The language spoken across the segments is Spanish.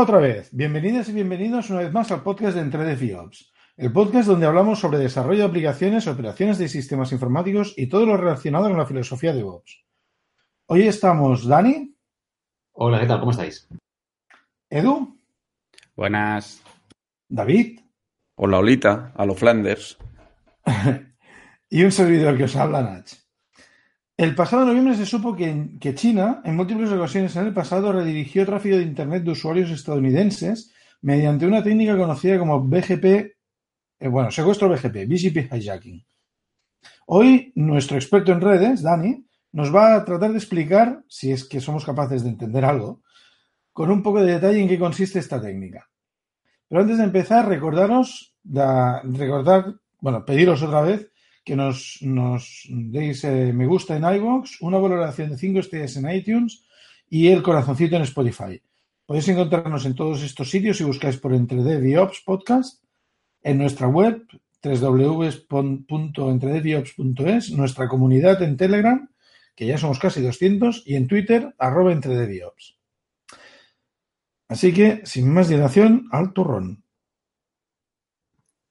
Hola otra vez, bienvenidas y bienvenidos una vez más al podcast de Entre FIOps, el podcast donde hablamos sobre desarrollo de aplicaciones, operaciones de sistemas informáticos y todo lo relacionado con la filosofía de DevOps. Hoy estamos Dani. Hola, ¿qué tal? ¿Cómo estáis? Edu. Buenas. David. Hola, Olita, a lo Flanders. y un servidor que os habla, Nach. El pasado noviembre se supo que, China, en múltiples ocasiones en el pasado, redirigió tráfico de Internet de usuarios estadounidenses mediante una técnica conocida como BGP, eh, bueno, secuestro BGP, BGP hijacking. Hoy, nuestro experto en redes, Dani, nos va a tratar de explicar, si es que somos capaces de entender algo, con un poco de detalle en qué consiste esta técnica. Pero antes de empezar, recordaros, da, recordar, bueno, pediros otra vez que nos, nos deis eh, me gusta en iVoox, una valoración de 5 estrellas en iTunes y el corazoncito en Spotify. Podéis encontrarnos en todos estos sitios si buscáis por Ops Podcast, en nuestra web www.entredeviops.es, nuestra comunidad en Telegram, que ya somos casi 200, y en Twitter, arroba Entredeviops. Así que, sin más dilación, al turrón.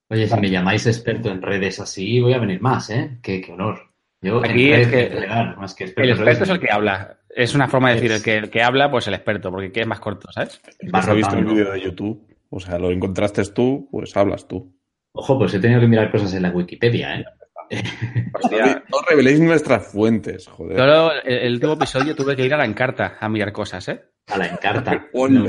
Oye, si me llamáis experto en redes así, voy a venir más, ¿eh? Qué, qué honor. Yo Aquí es que, más que experto el experto es el que habla. Es una forma de decir, el que, el que habla, pues el experto, porque es más corto, ¿sabes? Has visto un vídeo de YouTube, o sea, lo encontraste tú, pues hablas tú. Ojo, pues he tenido que mirar cosas en la Wikipedia, ¿eh? Hostia. No reveléis nuestras fuentes, joder. Solo el, el último episodio tuve que ir a la encarta a mirar cosas, ¿eh? A la encarta. no,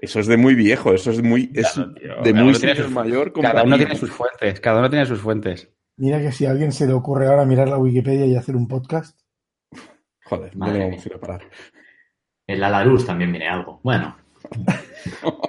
eso es de muy viejo, eso es muy es claro, tío, de cada muy uno tiene señor sus- mayor. Cada uno tiene sus fuentes, cada uno tiene sus fuentes. Mira que si a alguien se le ocurre ahora mirar la Wikipedia y hacer un podcast, Joder, no mía. vamos a ir a parar. En la Larus también viene algo. Bueno,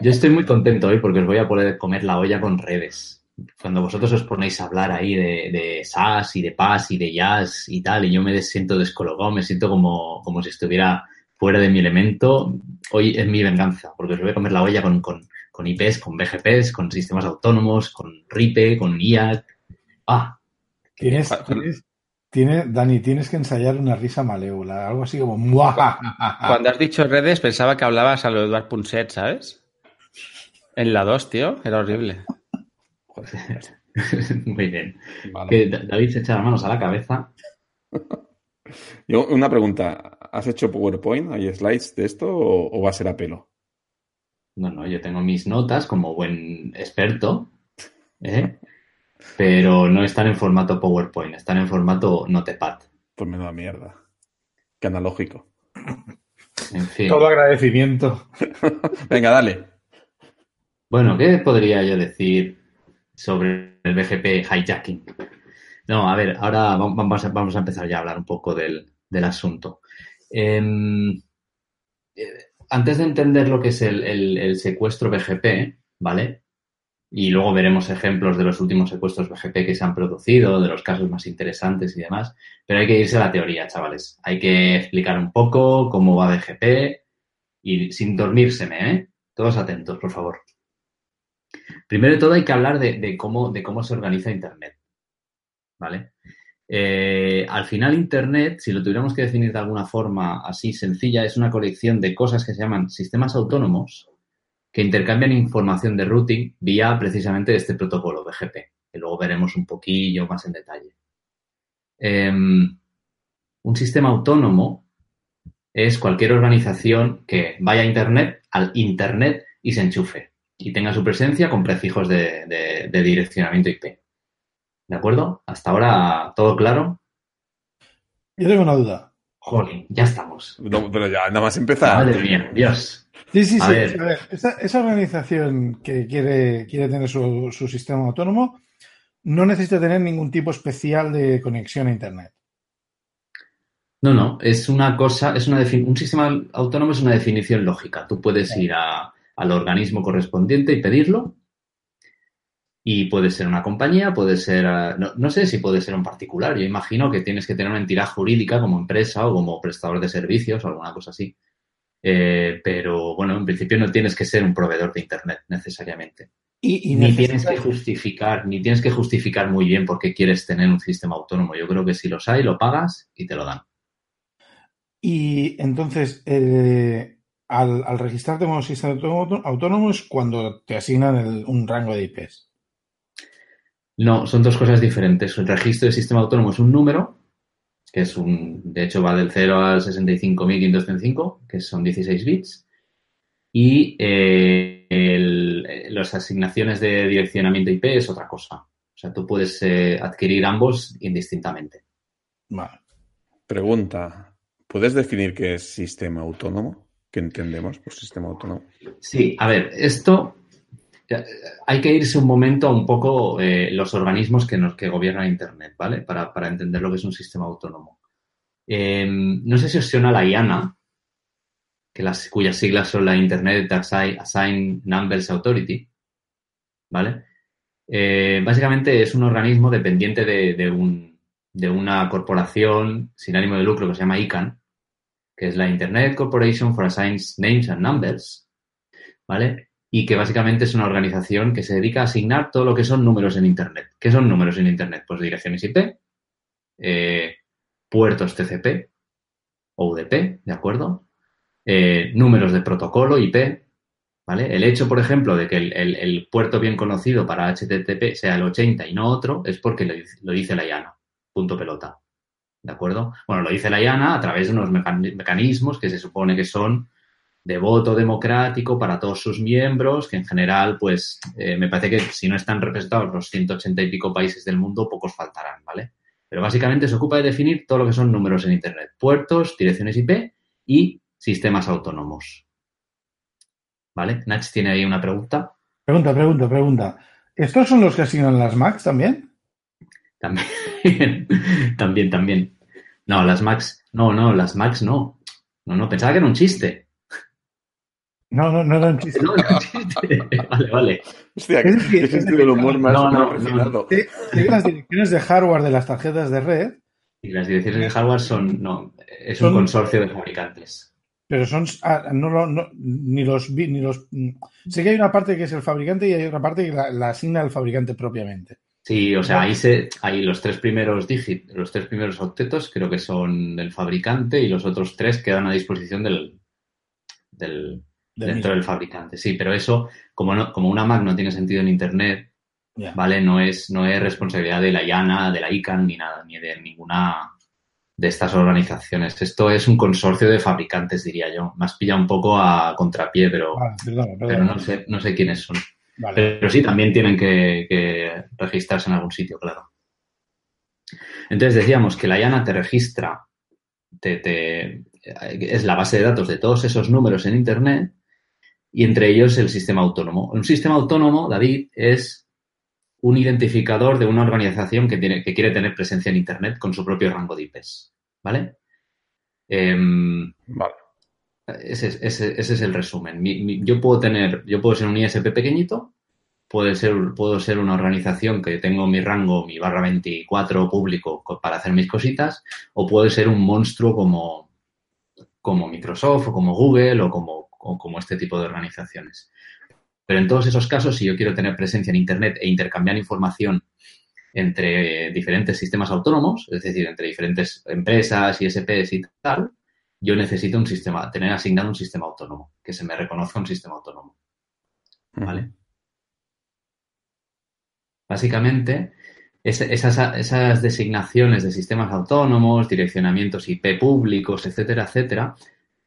yo estoy muy contento hoy porque os voy a poder comer la olla con redes. Cuando vosotros os ponéis a hablar ahí de, de SAS y de PAS y de Jazz y tal, y yo me siento descolocado, me siento como, como si estuviera fuera de mi elemento, hoy es mi venganza, porque os voy a comer la olla con, con, con IPs, con BGPs, con sistemas autónomos, con RIPE, con IAC. Ah, tienes, tiene- Dani, tienes que ensayar una risa malévola, algo así como ¡muajajaja! Cuando has dicho redes, pensaba que hablabas a lo de Eduard Punset, ¿sabes? En la 2, tío, era horrible. muy bien. Que Da- David se echa las manos a la cabeza. Yo, una pregunta, ¿has hecho PowerPoint? ¿Hay slides de esto o, o va a ser a pelo? No, no, yo tengo mis notas como buen experto, ¿eh? pero no están en formato PowerPoint, están en formato Notepad. Pues me da mierda. Qué analógico. En fin. Todo agradecimiento. Venga, dale. Bueno, ¿qué podría yo decir sobre el BGP hijacking? No, a ver, ahora va- vamos a, empezar ya a hablar un poco del, asunto. Em, eh, antes de entender lo que es el, secuestro BGP, ¿vale? Y luego veremos ejemplos de los últimos secuestros BGP que se han producido, de los casos más interesantes y demás. Pero hay que irse a la teoría, chavales. Hay que explicar un poco cómo va BGP y sin dormírseme, ¿eh? Todos atentos, por favor. Primero de todo hay que hablar de cómo, de cómo se organiza Internet. ¿Vale? Eh, al final, Internet, si lo tuviéramos que definir de alguna forma así sencilla, es una colección de cosas que se llaman sistemas autónomos que intercambian información de routing vía precisamente este protocolo BGP, que luego veremos un poquillo más en detalle. Em, un sistema autónomo es cualquier organización que vaya a Internet, al Internet y se enchufe y tenga su presencia con prefijos de, direccionamiento IP. ¿De acuerdo? Hasta ahora todo claro. Yo tengo una duda. Jolín, ya estamos. No, pero ya, nada más empezar. Madre mía, Dios. Sí, sí, A sí. ver. A ver, esa, esa organización que quiere, quiere tener su, su sistema autónomo no necesita tener ningún tipo especial de conexión a Internet. No, no, es una cosa, es una un sistema autónomo es una definición lógica. Tú puedes ir a- al organismo correspondiente y pedirlo. Y puede ser una compañía, puede ser, eh, no, no sé si puede ser un particular. Yo imagino que tienes que tener una entidad jurídica como empresa o como prestador de servicios o alguna cosa así. Eh, pero bueno, en principio no tienes que ser un proveedor de Internet necesariamente. Y, y Ni tienes que justificar, ni tienes que justificar muy bien por qué quieres tener un sistema autónomo. Yo creo que si los hay, lo pagas y te lo dan. Y entonces, eh, al, al registrarte como sistema autónomo es cuando te asignan un rango de IPs. No, son dos cosas diferentes. El registro de sistema autónomo es un número, que es un, de hecho va del 0 al 65.535, que son 16 bits, y eh, las asignaciones de direccionamiento IP es otra cosa. O sea, tú puedes eh, adquirir ambos indistintamente. Vale. Pregunta, ¿puedes definir qué es sistema autónomo? ¿Qué entendemos por sistema autónomo? Sí, a ver, esto hay que irse un momento un poco eh, los organismos que, nos, que gobiernan Internet, ¿vale? Para, entender lo que es un sistema autónomo. Em, no sé si os la IANA, que las, cuyas siglas son la Internet Assign Numbers Authority, ¿vale? Eh, básicamente es un organismo dependiente de, un, de, una corporación sin ánimo de lucro que se llama ICANN, que es la Internet Corporation for Assigned Names and Numbers, ¿vale? Y que básicamente es una organización que se dedica a asignar todo lo que son números en Internet. ¿Qué son números en Internet? Pues direcciones IP, eh, puertos TCP o UDP, ¿de acuerdo? Eh, números de protocolo IP, ¿vale? El hecho, por ejemplo, de que el, puerto bien conocido para HTTP sea el 80 y no otro es porque lo, dice la IANA, punto pelota. ¿De acuerdo? Bueno, lo dice la IANA a través de unos mecanismos que se supone que son de voto democrático para todos sus miembros, que en general, pues, eh, me parece que si no están representados los 180 y pico países del mundo, pocos faltarán, ¿vale? Pero básicamente se ocupa de definir todo lo que son números en Internet, puertos, direcciones IP y sistemas autónomos. ¿Vale? Nach tiene ahí una pregunta. Pregunta, pregunta, pregunta. ¿Estos son los que asignan las Macs también? También, también, también. No, las Macs, no, no, las Macs no. No, no, pensaba que era un chiste. No, no, no era un chiste. No, chiste. vale, vale. Hostia, qué sentido del humor más no, no, no. las direcciones de hardware de las tarjetas de red. Y las direcciones de hardware son, no, es un consorcio de fabricantes. Pero son ah, no, no, ni los ni los sé que hay una parte que es el fabricante y hay otra parte que la, asigna el fabricante propiamente. Sí, o sea, ahí se hay los tres primeros dígitos, los tres primeros octetos creo que son del fabricante y los otros tres quedan a disposición del, del, dentro del fabricante. Sí, pero eso como no, como una Mac no tiene sentido en internet, vale, no es no es responsabilidad de la IANA, de la ICANN ni nada, ni de ninguna de estas organizaciones. Esto es un consorcio de fabricantes, diría yo. Más pilla un poco a contrapié, pero, pero no, sé, no sé quiénes son. Pero sí, también tienen que, registrarse en algún sitio, claro. Entonces decíamos que la IANA te registra, te, es la base de datos de todos esos números en Internet y entre ellos el sistema autónomo. Un sistema autónomo, David, es un identificador de una organización que, tiene, que quiere tener presencia en Internet con su propio rango de IPs. ¿Vale? Em, vale. Ese, es el resumen. yo puedo tener, yo puedo ser un ISP pequeñito, puede ser, puedo ser una organización que tengo mi rango, mi barra 24 público para hacer mis cositas, o puede ser un monstruo como, como Microsoft o como Google o como, o como este tipo de organizaciones. Pero en todos esos casos, si yo quiero tener presencia en Internet e intercambiar información entre diferentes sistemas autónomos, es decir, entre diferentes empresas, ISPs y tal, yo necesito un sistema, tener asignado un sistema autónomo, que se me reconozca un sistema autónomo. ¿Vale? Básicamente, esas, esas, designaciones de sistemas autónomos, direccionamientos IP públicos, etcétera, etcétera,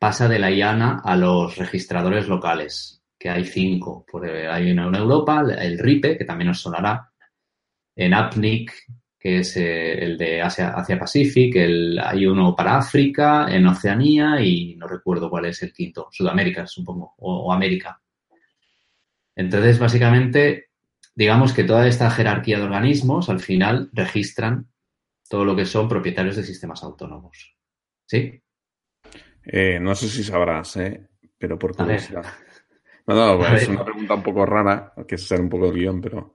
pasa de la IANA a los registradores locales, que hay cinco. Hay una en Europa, el RIPE, que también os sonará, en APNIC, que es eh, el de Asia, Asia Pacific, hay uno para África, en Oceanía y no recuerdo cuál es el quinto, Sudamérica, supongo, o, América. Entonces, básicamente, digamos que toda esta jerarquía de organismos al final registran todo lo que son propietarios de sistemas autónomos. ¿Sí? Eh, no sé si sabrás, ¿eh? pero por curiosidad. No, no, es una pregunta un poco rara, que es ser un poco de guion, pero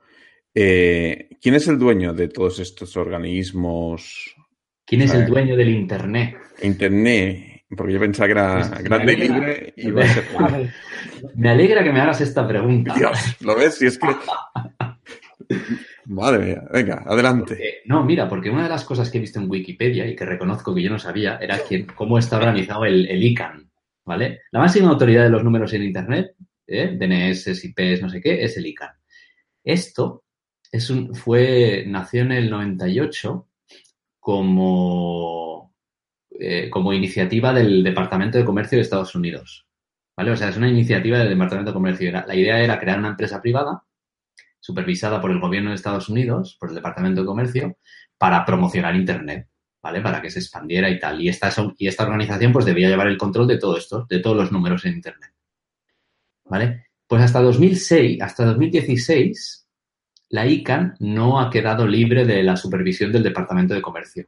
eh, ¿quién es el dueño de todos estos organismos? ¿Quién es el dueño del Internet? Internet, porque yo pensaba que era grande y libre y a ser... Me alegra que me hagas esta pregunta. Dios, ¿lo ves? Si es que... Madre mía, venga, adelante. no, mira, porque una de las cosas que he visto en Wikipedia y que reconozco que yo no sabía era quién, cómo está organizado el, el ICANN. ¿vale? La máxima autoridad de los números en Internet, ¿eh? DNS, IPs, no sé qué, es el ICANN. Esto es un, fue, nació en el 98 como, eh, como iniciativa del Departamento de Comercio de Estados Unidos. ¿Vale? O sea, es una iniciativa del Departamento de Comercio. La idea era crear una empresa privada supervisada por el gobierno de Estados Unidos, por el Departamento de Comercio, para promocionar Internet, ¿vale? Para que se expandiera y tal. Y esta, organización pues debía llevar el control de todo esto, de todos los números en Internet. ¿Vale? Pues hasta 2006, hasta 2016, la ICANN no ha quedado libre de la supervisión del Departamento de Comercio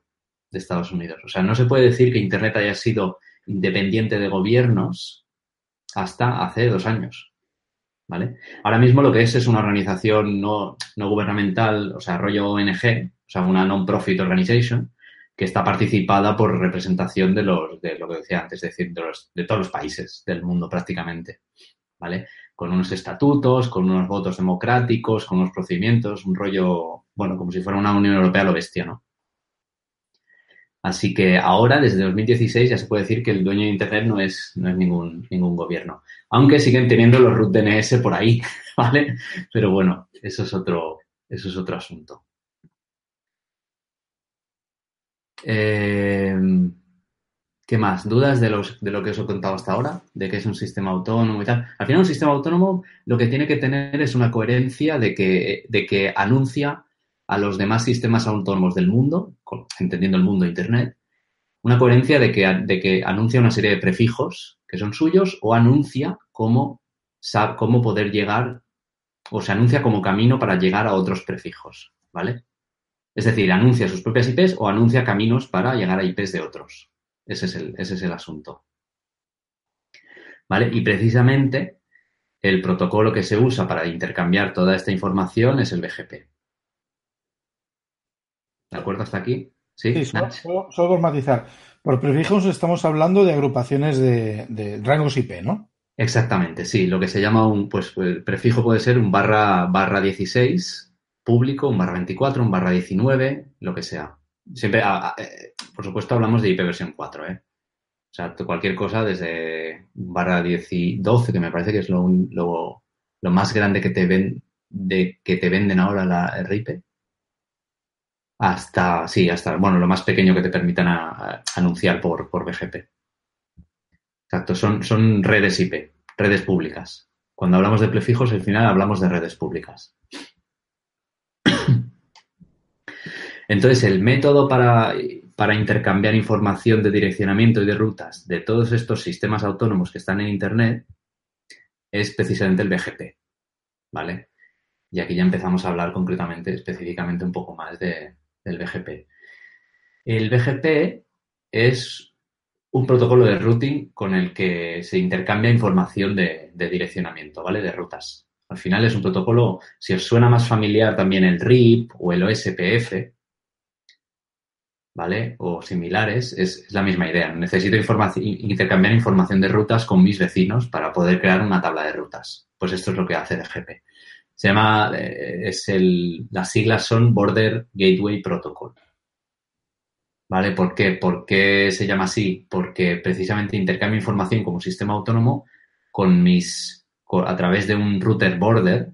de Estados Unidos. O sea, no se puede decir que Internet haya sido independiente de gobiernos hasta hace dos años. ¿Vale? Ahora mismo lo que es es una organización no, gubernamental, o sea, rollo ONG, o sea, una non-profit organization, que está participada por representación de los, de lo que decía antes, es decir, de, de todos los países del mundo prácticamente. ¿Vale? Con unos estatutos, con unos votos democráticos, con unos procedimientos, un rollo, bueno, como si fuera una Unión Europea lo bestia, ¿no? Así que ahora, desde 2016, ya se puede decir que el dueño de Internet no es, no es ningún, ningún gobierno. Aunque siguen teniendo los root DNS por ahí, ¿vale? Pero bueno, eso es otro, eso es otro asunto. Eh, ¿Qué más? ¿Dudas de, los, de lo que os he contado hasta ahora? ¿De que es un sistema autónomo y tal? Al final, un sistema autónomo lo que tiene que tener es una coherencia de que, de que anuncia a los demás sistemas autónomos del mundo, entendiendo el mundo Internet, una coherencia de que, de que anuncia una serie de prefijos que son suyos o anuncia cómo, cómo poder llegar o se anuncia como camino para llegar a otros prefijos, ¿vale? Es decir, anuncia sus propias IPs o anuncia caminos para llegar a IPs de otros. Ese es el, ese es el asunto. ¿Vale? Y precisamente el protocolo que se usa para intercambiar toda esta información es el BGP. ¿De acuerdo hasta aquí? Sí, solo, por matizar. Por prefijos estamos hablando de agrupaciones de, rangos IP, ¿no? Exactamente, sí. Lo que se llama un, pues, el prefijo puede ser un barra, barra 16 público, un barra 24, un barra 19, lo que sea. Siempre, eh, por supuesto, hablamos de IP versión 4, ¿eh? O sea, cualquier cosa desde barra 10 y 12, que me parece que es lo, lo, lo más grande que te, ven, de, que te venden ahora la RIP, hasta, sí, hasta, bueno, lo más pequeño que te permitan anunciar por, por BGP. Exacto, son, son redes IP, redes públicas. Cuando hablamos de prefijos, al final hablamos de redes públicas. Entonces, el método para, para, intercambiar información de direccionamiento y de rutas de todos estos sistemas autónomos que están en Internet es precisamente el BGP. ¿Vale? Y aquí ya empezamos a hablar concretamente, específicamente un poco más de, del BGP. El BGP es un protocolo de routing con el que se intercambia información de, direccionamiento, ¿vale? De rutas. Al final es un protocolo, si os suena más familiar también el RIP o el OSPF, ¿vale? O similares, es, la misma idea. Necesito intercambiar información de rutas con mis vecinos para poder crear una tabla de rutas. Pues esto es lo que hace BGP. Se llama, eh, es el, las siglas son Border Gateway Protocol. ¿Vale? ¿Por qué? ¿Por qué se llama así? Porque precisamente intercambio información como sistema autónomo con mis, a través de un router border,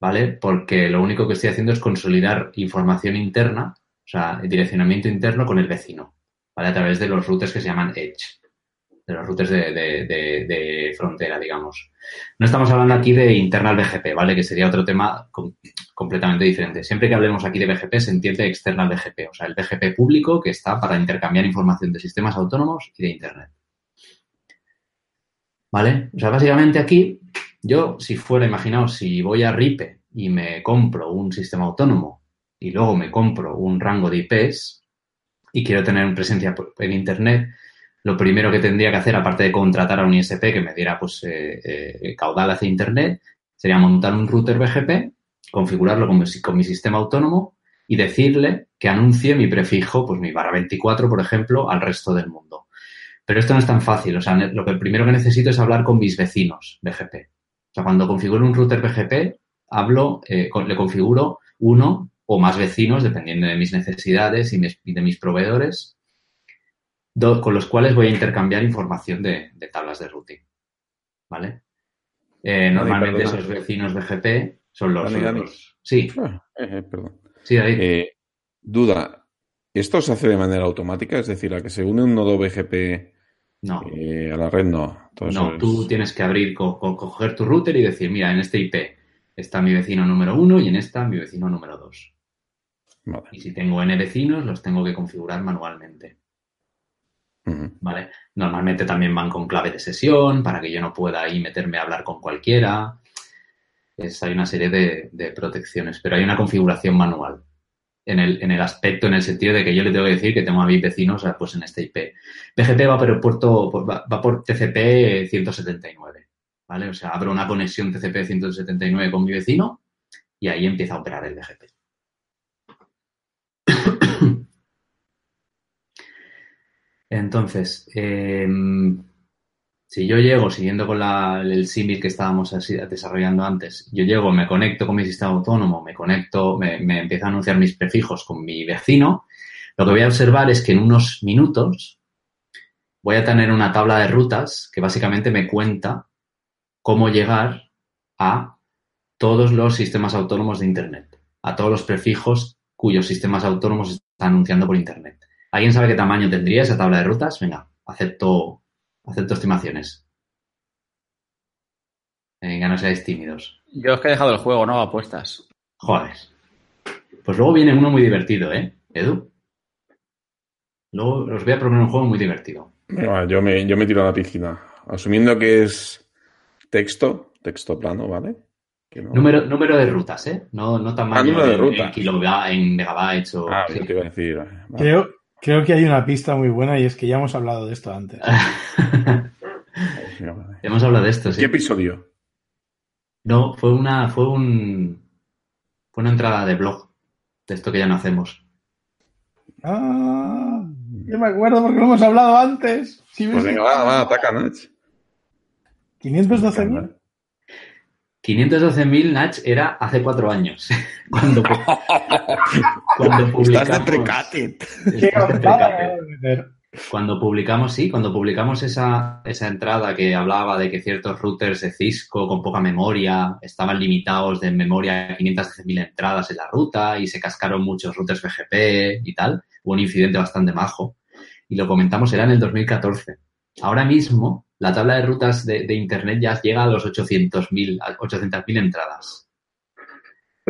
¿vale? Porque lo único que estoy haciendo es consolidar información interna, o sea, direccionamiento interno con el vecino, ¿vale? A través de los routers que se llaman Edge de los routers de, frontera, digamos. No estamos hablando aquí de internal BGP, ¿vale? Que sería otro tema completamente diferente. Siempre que hablemos aquí de BGP se entiende external BGP, o sea, el BGP público que está para intercambiar información de sistemas autónomos y de Internet. ¿Vale? O sea, básicamente aquí, yo, si fuera, imaginaos, si voy a RIPE y me compro un sistema autónomo y luego me compro un rango de IPs y quiero tener presencia en Internet, lo primero que tendría que hacer, aparte de contratar a un ISP que me diera pues, eh, eh, caudal hacia Internet, sería montar un router BGP, configurarlo con mi, sistema autónomo y decirle que anuncie mi prefijo, pues mi barra 24, por ejemplo, al resto del mundo. Pero esto no es tan fácil. O sea, lo que primero que necesito es hablar con mis vecinos BGP. O sea, cuando configuro un router BGP, hablo, eh, le configuro uno o más vecinos, dependiendo de mis necesidades y de mis proveedores, con los cuales voy a intercambiar información de, tablas de routing. ¿Vale? Eh, normalmente esos vecinos BGP son los... Sí. Ah, eh, eh, perdón. Sí, ahí. duda. ¿Esto se hace de manera automática? Es decir, a que se une un nodo BGP no. a la red no. no, tú tienes que abrir, coger tu router y decir, mira, en este IP está mi vecino número uno y en esta mi vecino número dos. Y si tengo N vecinos, los tengo que configurar manualmente. ¿Vale? Normalmente también van con clave de sesión para que yo no pueda ahí meterme a hablar con cualquiera. hay una serie de, protecciones, pero hay una configuración manual. En el, en el, aspecto, en el sentido de que yo le tengo que decir que tengo a mis vecinos pues en este IP. BGP va por el puerto, va, va por TCP 179. ¿Vale? O sea, abro una conexión TCP 179 con mi vecino y ahí empieza a operar el BGP. Entonces, em, si yo llego, siguiendo con el símil que estábamos desarrollando antes, yo llego, me conecto con mi sistema autónomo, me conecto, me, me empiezo a anunciar mis prefijos con mi vecino, lo que voy a observar es que en unos minutos voy a tener una tabla de rutas que básicamente me cuenta cómo llegar a todos los sistemas autónomos de Internet, a todos los prefijos cuyos sistemas autónomos están anunciando por Internet. ¿Alguien sabe qué tamaño tendría esa tabla de rutas? Venga, acepto, acepto estimaciones. Venga, no seáis tímidos. Yo es que he dejado el juego, no apuestas. Joder. Pues luego viene uno muy divertido, ¿eh, Edu? Luego os voy a proponer un juego muy divertido. yo, me, yo me tiro a la piscina. Asumiendo que es texto, texto plano, ¿vale? Número, número de rutas, ¿eh? No, no tamaño ah, número de rutas. En, megabytes o... Ah, te iba a decir. Creo, creo que hay una pista muy buena y es que ya hemos hablado de esto antes. hemos hablado de esto, sí. ¿Qué episodio? No, fue una, fue un, fue una entrada de blog de esto que ya no hacemos. Ah, yo me acuerdo porque lo hemos hablado antes. pues venga, va, va, ataca, Nach. 512.000. 512.000 Nach era hace cuatro años. cuando, cuando publicamos. Cuando publicamos, sí, cuando publicamos esa, esa entrada que hablaba de que ciertos routers de Cisco con poca memoria estaban limitados de memoria a 512.000 entradas en la ruta y se cascaron muchos routers BGP y tal, hubo un incidente bastante majo. Y lo comentamos, era en el 2014. Ahora mismo, la tabla de rutas de, Internet ya llega a los 800.000 800 entradas.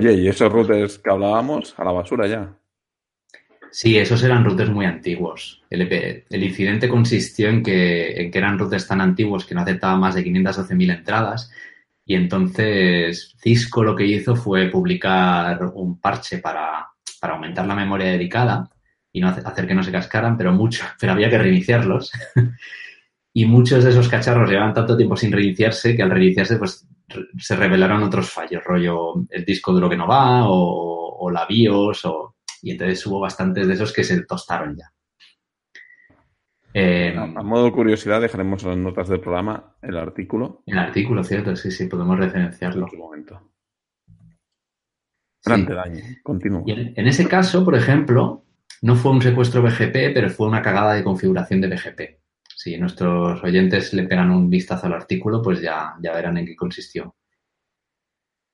Oye, ¿y esos routers que hablábamos a la basura ya? Sí, esos eran routers muy antiguos. El, incidente consistió en que, en que, eran routers tan antiguos que no aceptaban más de 512.000 entradas y entonces Cisco lo que hizo fue publicar un parche para, para aumentar la memoria dedicada y no hacer que no se cascaran, pero mucho, pero había que reiniciarlos. y muchos de esos cacharros llevaban tanto tiempo sin reiniciarse que al reiniciarse pues se revelaron otros fallos, rollo el disco duro que no va o, la BIOS o, y entonces hubo bastantes de esos que se tostaron ya. Eh, a modo de curiosidad dejaremos las notas del programa el artículo. El artículo, cierto, sí, sí, podemos referenciarlo. En momento. Daño, en, ese caso, por ejemplo, no fue un secuestro BGP, pero fue una cagada de configuración de BGP si nuestros oyentes le pegan un vistazo al artículo, pues ya, ya verán en qué consistió.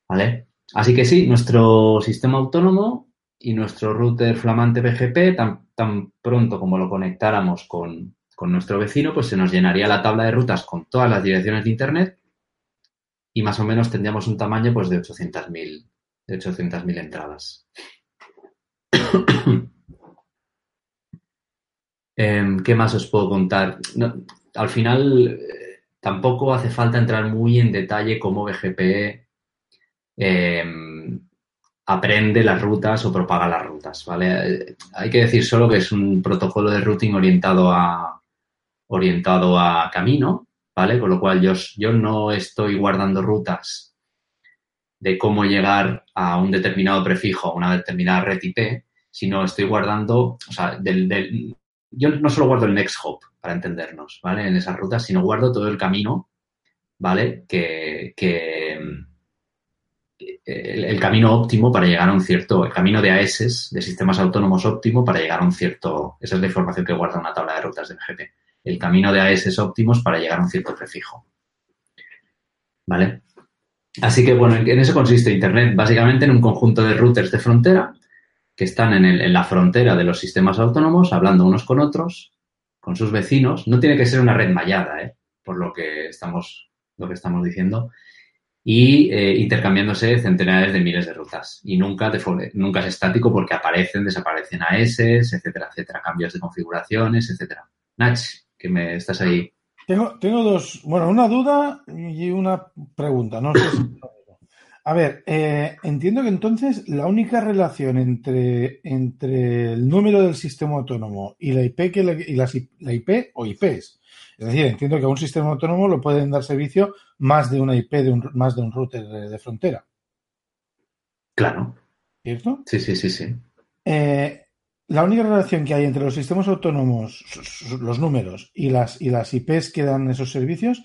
¿Vale? Así que sí, nuestro sistema autónomo y nuestro router flamante BGP, tan, tan pronto como lo conectáramos con, nuestro vecino, pues se nos llenaría la tabla de rutas con todas las direcciones de Internet y más o menos tendríamos un tamaño pues, de 800.000 de 800 entradas. Em, ¿Qué más os puedo contar? al final, tampoco hace falta entrar muy en detalle cómo BGP em, aprende las rutas o propaga las rutas, ¿vale? Eh, hay que decir solo que es un protocolo de routing orientado a, orientado a camino, ¿vale? Con lo cual yo, yo no estoy guardando rutas de cómo llegar a un determinado prefijo, a una determinada red IP, sino estoy guardando, o sea, del, yo no solo guardo el next hop, para entendernos, ¿vale? En esas rutas, sino guardo todo el camino, ¿vale? Que, el, camino óptimo para llegar a un cierto, el camino de AES, de sistemas autónomos óptimo para llegar a un cierto, esa es la información que guarda una tabla de rutas de BGP. El camino de AES óptimos para llegar a un cierto prefijo. ¿Vale? Así que, bueno, en eso consiste Internet, básicamente en un conjunto de routers de frontera que están en, en la frontera de los sistemas autónomos, hablando unos con otros, con sus vecinos. No tiene que ser una red mallada, ¿eh? por lo que estamos, lo que estamos diciendo y eh, intercambiándose centenares de miles de rutas. Y nunca, nunca es estático porque aparecen, desaparecen AS, etcétera, etcétera, cambios de configuraciones, etcétera. Nach, que me estás ahí. Tengo, tengo dos, bueno, una duda y una pregunta. No A ver, eh, entiendo que entonces la única relación entre, entre el número del sistema autónomo y la IP, que y la IP o IPs es decir, entiendo que a un sistema autónomo lo pueden dar servicio más de una IP, de un, más de un router de, frontera. Claro. ¿Cierto? Sí, sí, sí, sí. Eh, la única relación que hay entre los sistemas autónomos, los números y las, y las IPs que dan esos servicios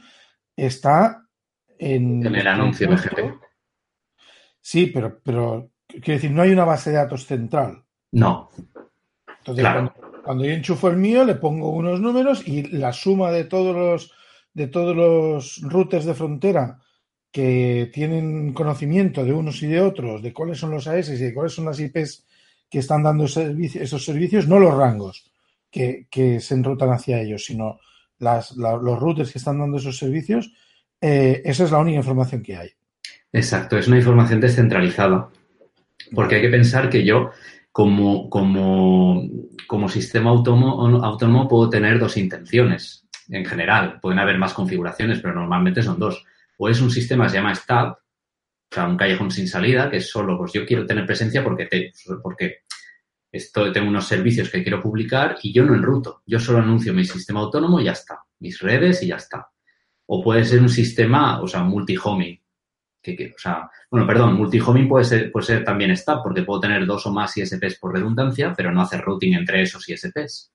está en... En el anuncio BGP. Sí, pero, pero quiero decir, no hay una base de datos central. No. Entonces, claro. Cuando yo enchufo el mío, le pongo unos números y la suma de todos los, de todos los routers de frontera que tienen conocimiento de unos y de otros, de cuáles son los AS y de cuáles son las IPs que están dando esos servicios, no los rangos que, se enrutan hacia ellos, sino las, los routers que están dando esos servicios, eh, esa es la única información que hay. Exacto, es una información descentralizada. Porque hay que pensar que yo, como, como, como sistema autónomo, autónomo puedo tener dos intenciones en general. Pueden haber más configuraciones, pero normalmente son dos. O es un sistema que se llama stub, o sea, un callejón sin salida, que es solo, pues yo quiero tener presencia porque, te, porque esto, tengo unos servicios que quiero publicar y yo no enruto. Yo solo anuncio mi sistema autónomo y ya está. Mis redes y ya está. O puede ser un sistema, o sea, multi-homing, que, o sea, bueno, perdón, multi-homing puede ser, puede ser también stub porque puedo tener dos o más ISPs por redundancia, pero no hacer routing entre esos ISPs.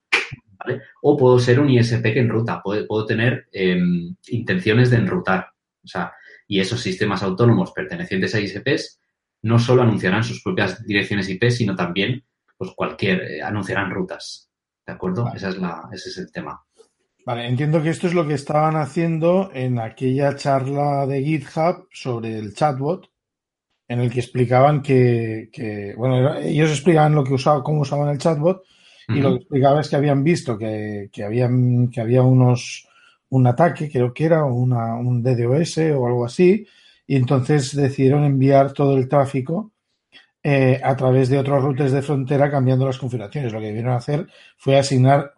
¿vale? O puedo ser un ISP que enruta, puedo, puedo tener em, intenciones de enrutar. O sea, y esos sistemas autónomos pertenecientes a ISPs no solo anunciarán sus propias direcciones IP, sino también, pues cualquier, eh, anunciarán rutas. ¿De acuerdo? Esa es la, ese es el tema. Vale, entiendo que esto es lo que estaban haciendo en aquella charla de GitHub sobre el chatbot, en el que explicaban que, bueno, ellos explicaban lo que usaba, cómo usaban el chatbot, y lo que explicaba es que habían visto que, que, habían, que había unos, un ataque, creo que era una, un DDoS o algo así, y entonces decidieron enviar todo el tráfico eh, a través de otros routers de frontera cambiando las configuraciones. Lo que debieron hacer fue asignar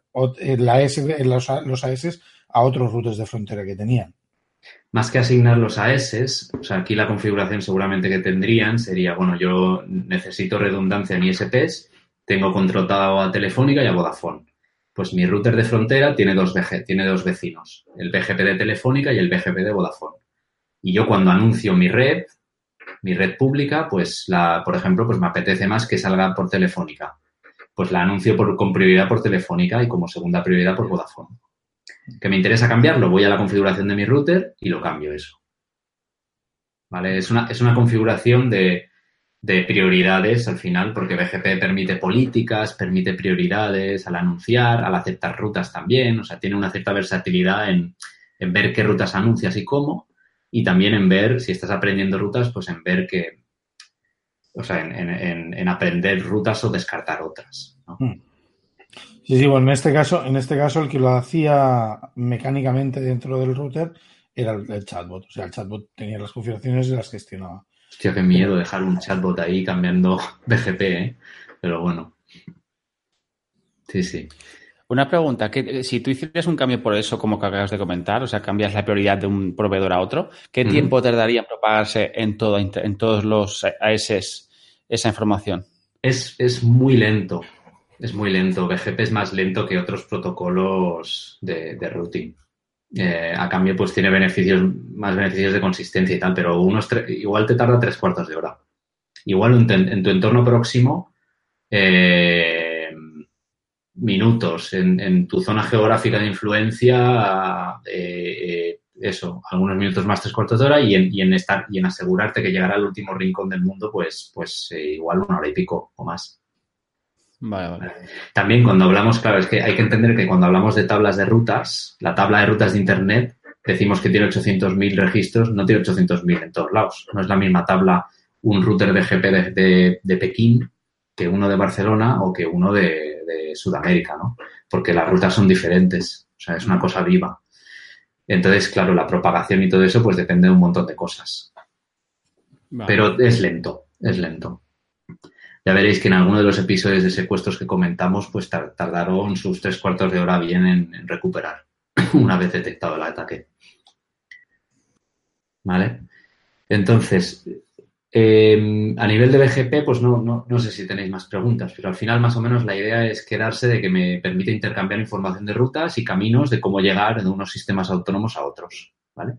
la S, los, los AS a otros routers de frontera que tenían. Más que asignar los AS, o sea, aquí la configuración seguramente que tendrían sería, bueno, yo necesito redundancia en ISPs, tengo contratado a Telefónica y a Vodafone. Pues mi router de frontera tiene dos, tiene dos vecinos, el BGP de Telefónica y el BGP de Vodafone. Y yo cuando anuncio mi red, mi red pública, pues la, por ejemplo, pues me apetece más que salga por Telefónica pues la anuncio con prioridad por Telefónica y como segunda prioridad por Vodafone. ¿Que me interesa cambiarlo? Voy a la configuración de mi router y lo cambio eso. ¿Vale? Es una, es una configuración de, prioridades al final, porque BGP permite políticas, permite prioridades al anunciar, al aceptar rutas también, o sea, tiene una cierta versatilidad en, en ver qué rutas anuncias y cómo, y también en ver, si estás aprendiendo rutas, pues en ver que, o sea, en, aprender rutas o descartar otras. Hmm. Sí, sí, bueno, en este caso, en este caso el que lo hacía mecánicamente dentro del router era el, chatbot. O sea, el chatbot tenía las configuraciones y las gestionaba. Hostia, qué miedo dejar un chatbot ahí cambiando BGP, ¿eh? Pero bueno. Sí, sí. Una pregunta, que eh, si tú hicieras un cambio por eso, como que acabas de comentar, o sea, cambias la prioridad de un proveedor a otro, ¿qué tiempo tardaría en propagarse en, todo, en todos los AS esa información? Es, es muy lento, es muy lento. BGP es más lento que otros protocolos de, routing. Eh, a cambio, pues tiene beneficios, más beneficios de consistencia y tal, pero unos igual te tarda tres cuartos de hora. Igual en, tu entorno próximo, eh, minutos. En, tu zona geográfica de influencia, eh, eso, algunos minutos más, tres cuartos de hora y en, y en estar y en asegurarte que llegará al último rincón del mundo, pues, pues eh, igual una hora y pico o más. Vale, vale. También cuando hablamos, claro, es que hay que entender que cuando hablamos de tablas de rutas, la tabla de rutas de Internet, decimos que tiene 800.000 registros, no tiene 800.000 en todos lados. No es la misma tabla un router de GP de, de, de Pekín que uno de Barcelona o que uno de, de, Sudamérica, ¿no? Porque las rutas son diferentes, o sea, es una cosa viva. Entonces, claro, la propagación y todo eso, pues depende de un montón de cosas. Vale. Pero es lento, es lento. Ya veréis que en alguno de los episodios de secuestros que comentamos, pues tardaron sus tres cuartos de hora bien en, en recuperar, una vez detectado el ataque. ¿Vale? Entonces, eh, a nivel de BGP, pues no, no, no, sé si tenéis más preguntas, pero al final más o menos la idea es quedarse de que me permite intercambiar información de rutas y caminos de cómo llegar de unos sistemas autónomos a otros, ¿vale?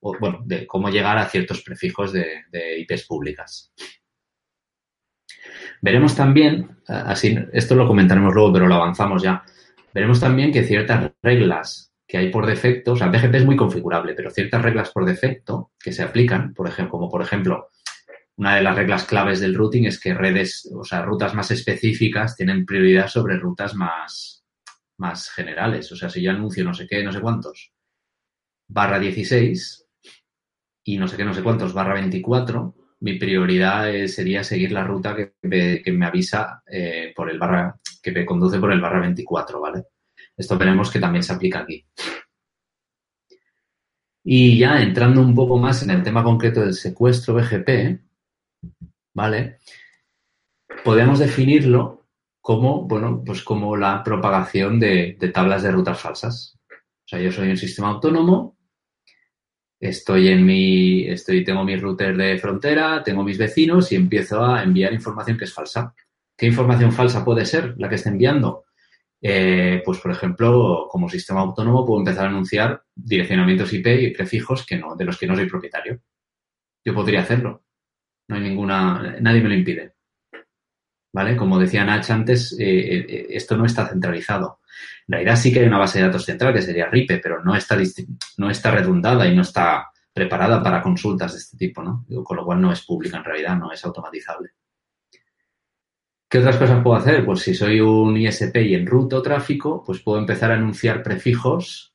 O, bueno, de cómo llegar a ciertos prefijos de, de IPs públicas. Veremos también, así, esto lo comentaremos luego, pero lo avanzamos ya. Veremos también que ciertas reglas que hay por defecto, o sea, BGP es muy configurable, pero ciertas reglas por defecto que se aplican, por ejemplo, como por ejemplo, una de las reglas claves del routing es que redes, o sea, rutas más específicas tienen prioridad sobre rutas más, más generales. O sea, si yo anuncio no sé qué, no sé cuántos, barra 16 y no sé qué, no sé cuántos, barra 24, mi prioridad es, sería seguir la ruta que me, que me avisa eh, por el barra, que me conduce por el barra 24, ¿vale? Esto veremos que también se aplica aquí. Y ya entrando un poco más en el tema concreto del secuestro BGP, ¿vale? Podemos definirlo como, bueno, pues como la propagación de, tablas de rutas falsas. O sea, yo soy un sistema autónomo, estoy en mi, estoy, tengo mi router de frontera, tengo mis vecinos y empiezo a enviar información que es falsa. ¿Qué información falsa puede ser la que esté enviando? Eh, pues, por ejemplo, como sistema autónomo puedo empezar a anunciar direccionamientos IP y prefijos que no, de los que no soy propietario. Yo podría hacerlo. No hay ninguna, nadie me lo impide. ¿Vale? Como decía Nach antes, eh, eh, esto no está centralizado. En realidad sí que hay una base de datos central que sería RIPE, pero no está, no está redundada y no está preparada para consultas de este tipo, ¿no? Con lo cual no es pública en realidad, no es automatizable. ¿Qué otras cosas puedo hacer? Pues si soy un ISP y enruto tráfico, pues puedo empezar a anunciar prefijos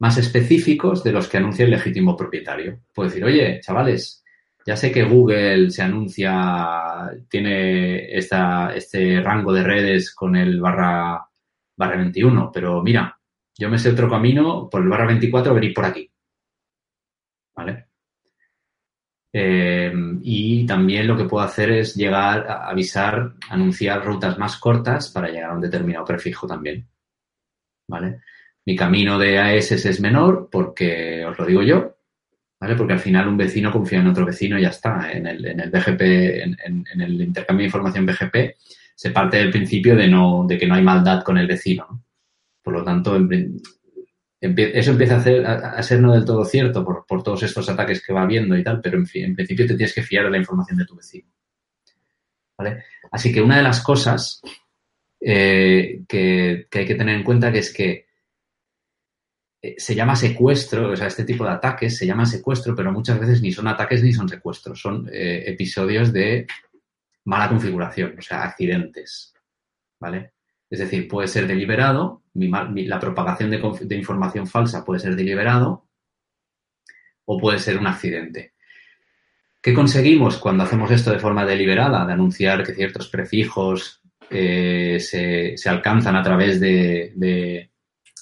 más específicos de los que anuncia el legítimo propietario. Puedo decir, oye, chavales, ya sé que Google se anuncia, tiene esta, este rango de redes con el barra, barra 21, pero mira, yo me sé otro camino por el barra 24, venir por aquí. ¿Vale? Eh, y también lo que puedo hacer es llegar a avisar, anunciar rutas más cortas para llegar a un determinado prefijo también. ¿Vale? Mi camino de AES es menor porque os lo digo yo, ¿vale? Porque al final un vecino confía en otro vecino y ya está. En el, en el BGP, en, el intercambio de información BGP, se parte del principio de, no, de que no hay maldad con el vecino. ¿no? Por lo tanto, eso empieza a, ser no del todo cierto por, por, todos estos ataques que va habiendo y tal, pero en, principio te tienes que fiar de la información de tu vecino. ¿Vale? Así que una de las cosas eh, que, que, hay que tener en cuenta que es que se llama secuestro, o sea, este tipo de ataques se llama secuestro, pero muchas veces ni son ataques ni son secuestros, son eh, episodios de mala configuración, o sea, accidentes. ¿Vale? Es decir, puede ser deliberado, la propagación de, información falsa puede ser deliberado o puede ser un accidente. ¿Qué conseguimos cuando hacemos esto de forma deliberada, de anunciar que ciertos prefijos eh, se, se, alcanzan a través de,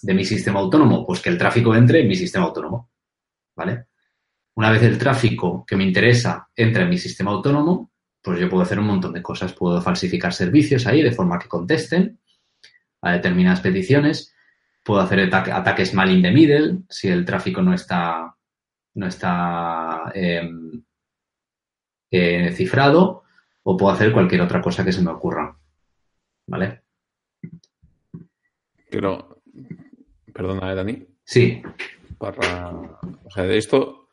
de, mi sistema autónomo? Pues que el tráfico entre en mi sistema autónomo. ¿Vale? Una vez el tráfico que me interesa entra en mi sistema autónomo, pues yo puedo hacer un montón de cosas. Puedo falsificar servicios ahí de forma que contesten a determinadas peticiones. Puedo hacer ata ataques mal in the middle si el tráfico no está, no está eh, eh, cifrado o puedo hacer cualquier otra cosa que se me ocurra. ¿Vale? Pero, perdona, ¿eh, Dani. Sí. Para, o sea, de esto,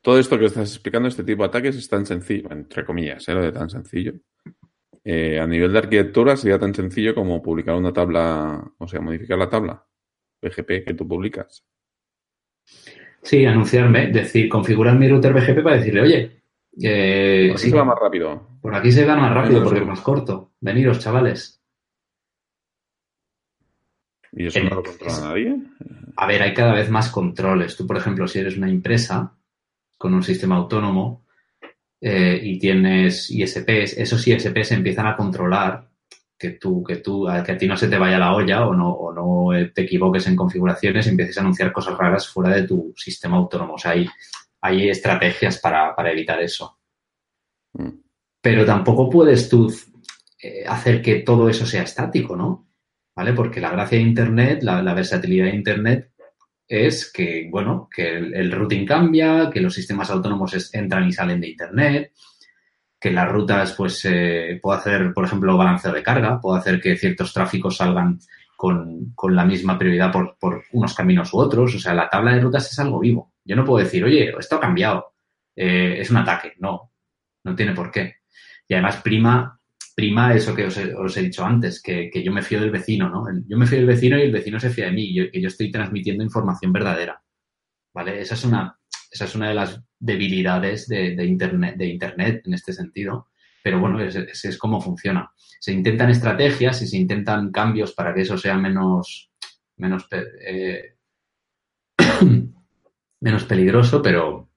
todo esto que estás explicando, este tipo de ataques es tan sencillo, entre comillas, ¿eh? lo de tan sencillo, eh, a nivel de arquitectura sería tan sencillo como publicar una tabla, o sea, modificar la tabla PGP que tú publicas. Sí, anunciarme, decir, configurar mi router BGP para decirle, oye, eh, Por aquí sí, se va más rápido. por aquí se va más rápido porque es más corto. Veniros, chavales. ¿Y eso no lo controla nadie? A ver, hay cada vez más controles. Tú, por ejemplo, si eres una empresa con un sistema autónomo eh, y tienes ISPs, esos ISPs empiezan a controlar que tú, que tú, a- que a ti no se te vaya la olla o no, o no te equivoques en configuraciones y empieces a anunciar cosas raras fuera de tu sistema autónomo. O sea, hay, hay estrategias para, para evitar eso. Mm. Pero tampoco puedes tú eh, hacer que todo eso sea estático, ¿no? ¿Vale? Porque la gracia de Internet, la, versatilidad de Internet es que, bueno, que el, routing cambia, que los sistemas autónomos entran y salen de Internet, que las rutas, pues, eh, puedo hacer, por ejemplo, balanceo de carga, puedo hacer que ciertos tráficos salgan con, con la misma prioridad por, por unos caminos u otros. O sea, la tabla de rutas es algo vivo. Yo no puedo decir, oye, esto ha cambiado, eh, es un ataque. No, no tiene por qué. Y además prima, prima eso que os he, dicho antes, que, que yo me fío del vecino, ¿no? Yo me fío del vecino y el vecino se fía de mí, yo- que yo estoy transmitiendo información verdadera. ¿Vale? Esa es una, esa es una de las debilidades de, de Internet, de Internet en este sentido. Pero bueno, ese es cómo funciona. Se intentan estrategias y se intentan cambios para que eso sea menos, menos, eh, menos peligroso, pero,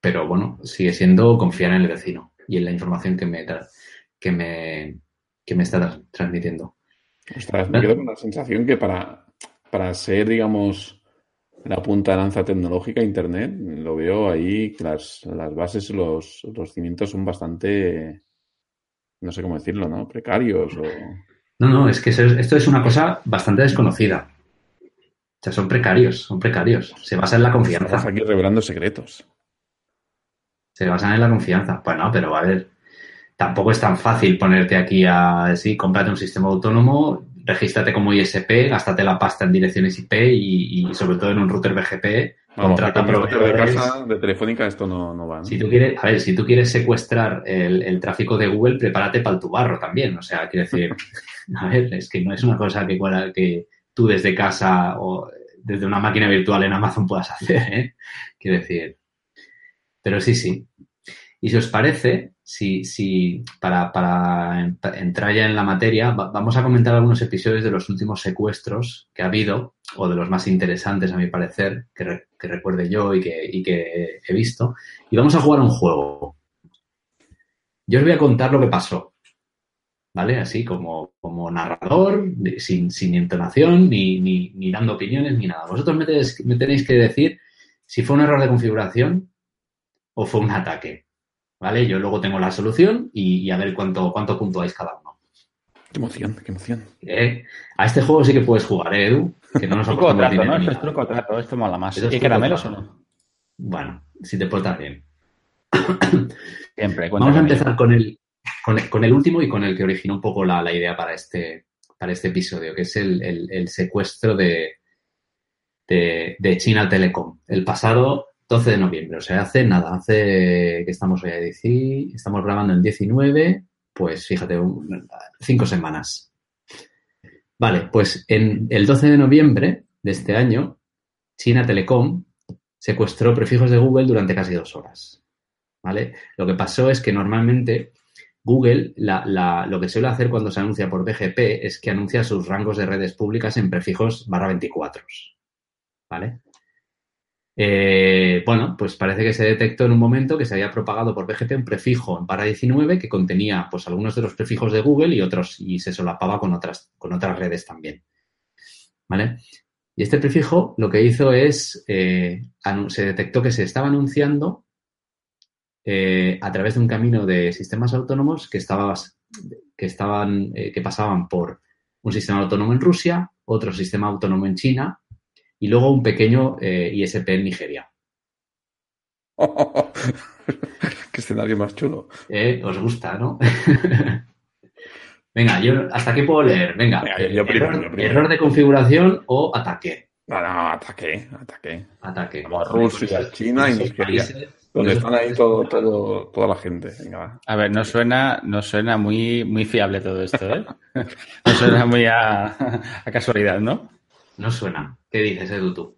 pero bueno, sigue siendo confiar en el vecino y en la información que me, tra- que me, que me está transmitiendo. Ostras, me quedo con la sensación que para, para ser, digamos, la punta de lanza tecnológica, Internet, lo veo ahí que las, las bases, los, los cimientos son bastante, no sé cómo decirlo, ¿no? Precarios o... No, no, es que eso esto es una cosa bastante desconocida. O sea, son precarios, son precarios. Se basa en la Estamos confianza. aquí revelando secretos. Se basan en la confianza. Bueno, pero a ver, tampoco es tan fácil ponerte aquí a, sí, cómprate un sistema autónomo, regístrate como ISP, gástate la pasta en direcciones IP y, y sobre todo en un router BGP, Vamos, contrata de casa, de Telefónica, esto no, no va, ¿no? Si tú quieres, a ver, si tú quieres secuestrar el, el tráfico de Google, prepárate para el tubarro también. O sea, quiero decir, a ver, es que no es una cosa que, que tú desde casa o desde una máquina virtual en Amazon puedas hacer, ¿eh? Quiero decir. Pero sí, sí. Y si os parece, si, si para, para en- entrar ya en la materia, va- vamos a comentar algunos episodios de los últimos secuestros que ha habido, o de los más interesantes, a mi parecer, que, re- que recuerde yo y que, he visto. Y vamos a jugar un juego. Yo os voy a contar lo que pasó. ¿Vale? Así como, narrador, sin, sin entonación, ni, ni, dando opiniones, ni nada. Vosotros me tenéis que decir si fue un error de configuración o fue un ataque. ¿Vale? Yo luego tengo la solución y, y a ver cuánto, cuánto puntuáis cada uno. Qué emoción, qué emoción. ¿Eh? A este juego sí que puedes jugar, ¿eh, Edu? Que no nos Truco trato, ¿no? Esto es truco o trato, esto mola más. ¿Y caramelos o no? Bueno, si te portas bien. Siempre, Vamos a empezar con el, con el, con el último y con el que originó un poco la, la idea para este, para este episodio, que es el, el- el secuestro de, de, de China Telecom, el pasado 12 de noviembre. O sea, hace nada, hace que estamos hoy a 10 estamos grabando el 19, pues fíjate, cinco semanas. Vale, pues en el 12 de noviembre de este año, China Telecom secuestró prefijos de Google durante casi dos horas. ¿Vale? Lo que pasó es que normalmente Google lo que suele hacer cuando se anuncia por BGP es que anuncia sus rangos de redes públicas en prefijos barra 24. ¿Vale? Eh, bueno, pues parece que se detectó en un momento que se había propagado por BGP un prefijo en barra 19 que contenía pues algunos de los prefijos de Google y otros y se solapaba con otras, con otras redes también. ¿Vale? Y este prefijo lo que hizo es, eh, se detectó que se estaba anunciando eh, a través de un camino de sistemas autónomos que, que, estaban, eh, que pasaban por un sistema autónomo en Rusia, otro sistema autónomo en China y luego un pequeño eh, ISP en Nigeria. Qué escenario más chulo. Eh, ¿Os gusta, no? Venga, yo hasta aquí puedo leer. Venga, Venga, yo- yo primero, error, yo primero. error de configuración o ataque. No, no, ataque, ataque. Ataque. Vamos, Rusia, Esos- China y Nigeria. Donde están ahí todo, todo, toda la gente. Venga, va. A ver, no suena, no suena muy, muy fiable todo esto, ¿eh? No suena muy a, a casualidad, ¿no? No suena. ¿Qué dices, Edu, tú?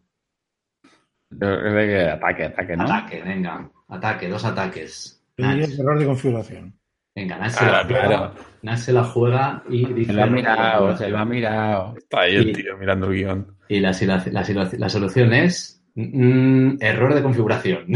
Ataque, ataque, ¿no? Ataque, venga. Ataque, dos ataques. Que error de configuración. Venga, Nash se, Claro, la juega, claro. Nash se la juega y dice... Se lo ha mirado, se lo ha mirado. Está ahí el tío mirando el guion. Y la, la- la- la solución es mm, error de configuración.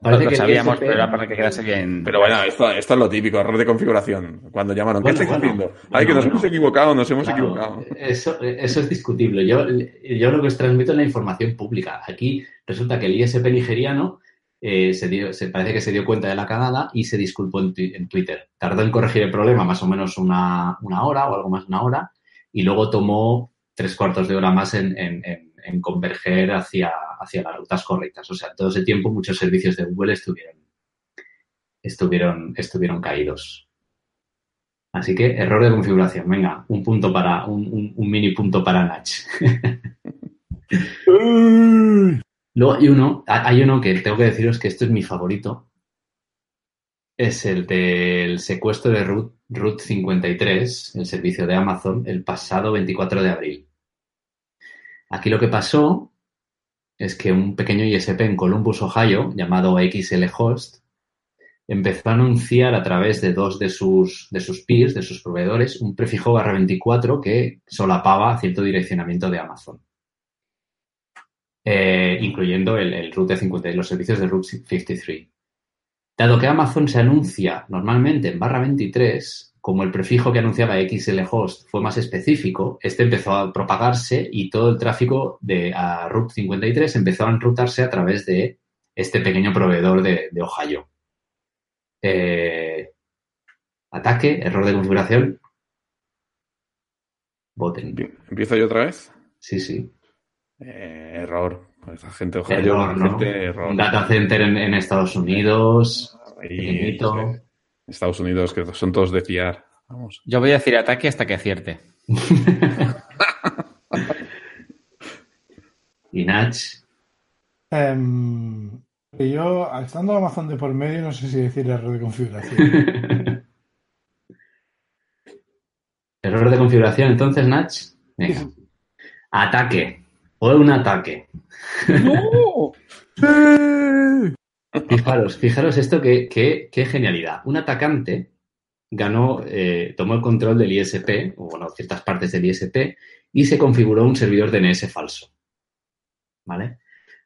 Parece Lo que sabíamos, pero era para que quedase bien. Pero bueno, esto, esto es lo típico, error de configuración. Cuando llamaron, ¿qué estáis bueno. haciendo? Ay, que Bueno, nos hemos equivocado, nos hemos Claro, equivocado. Eso, eso es discutible. Yo, yo lo que os transmito es la información pública. Aquí resulta que el ISP nigeriano eh, se, dio, se parece que se dio cuenta de la cagada y se disculpó en, twi- en Twitter. Tardó en corregir el problema más o menos una, una hora o algo más de una hora y luego tomó tres cuartos de hora más en, en- en- en converger hacia, hacia las rutas correctas. O sea, todo ese tiempo muchos servicios de Google estuvieron, estuvieron, estuvieron caídos. Así que error de configuración. Venga, un punto para, un, un- un mini punto para Nach. Luego hay uno, ha- hay uno que tengo que deciros que esto es mi favorito. Es el del secuestro de Route 53, el servicio de Amazon, el pasado 24 de abril. Aquí lo que pasó es que un pequeño ISP en Columbus, Ohio, llamado XL Host, empezó a anunciar a través de dos de sus, de sus peers, de sus proveedores, un prefijo barra 24 que solapaba cierto direccionamiento de Amazon. Eh, incluyendo el, el Route 50 y los servicios de Route 53. Dado que Amazon se anuncia normalmente en barra 23, como el prefijo que anunciaba XL Host fue más específico, este empezó a propagarse y todo el tráfico de a Route 53 empezó a enrutarse a través de este pequeño proveedor de, de Ohio. Eh, ataque, error de configuración. Voten. ¿Empiezo yo otra vez? Sí, sí. Eh, error. Esa gente, ojalá Error, ¿no? gente, error. Un data center en, en Estados Unidos. Ahí, pequeñito. sí. Estados Unidos, que son todos de fiar. Vamos. Yo voy a decir ataque hasta que acierte. y Nach. Em, que yo, estando Amazon de por medio, no sé si decir error de configuración. Error de configuración, entonces, Nach. Venga. Ataque. O un ataque. ¡No! Fijaros, fijaros esto, que, que- qué genialidad. Un atacante ganó, eh, tomó el control del ISP, o bueno, ciertas partes del ISP, y se configuró un servidor DNS falso. ¿Vale?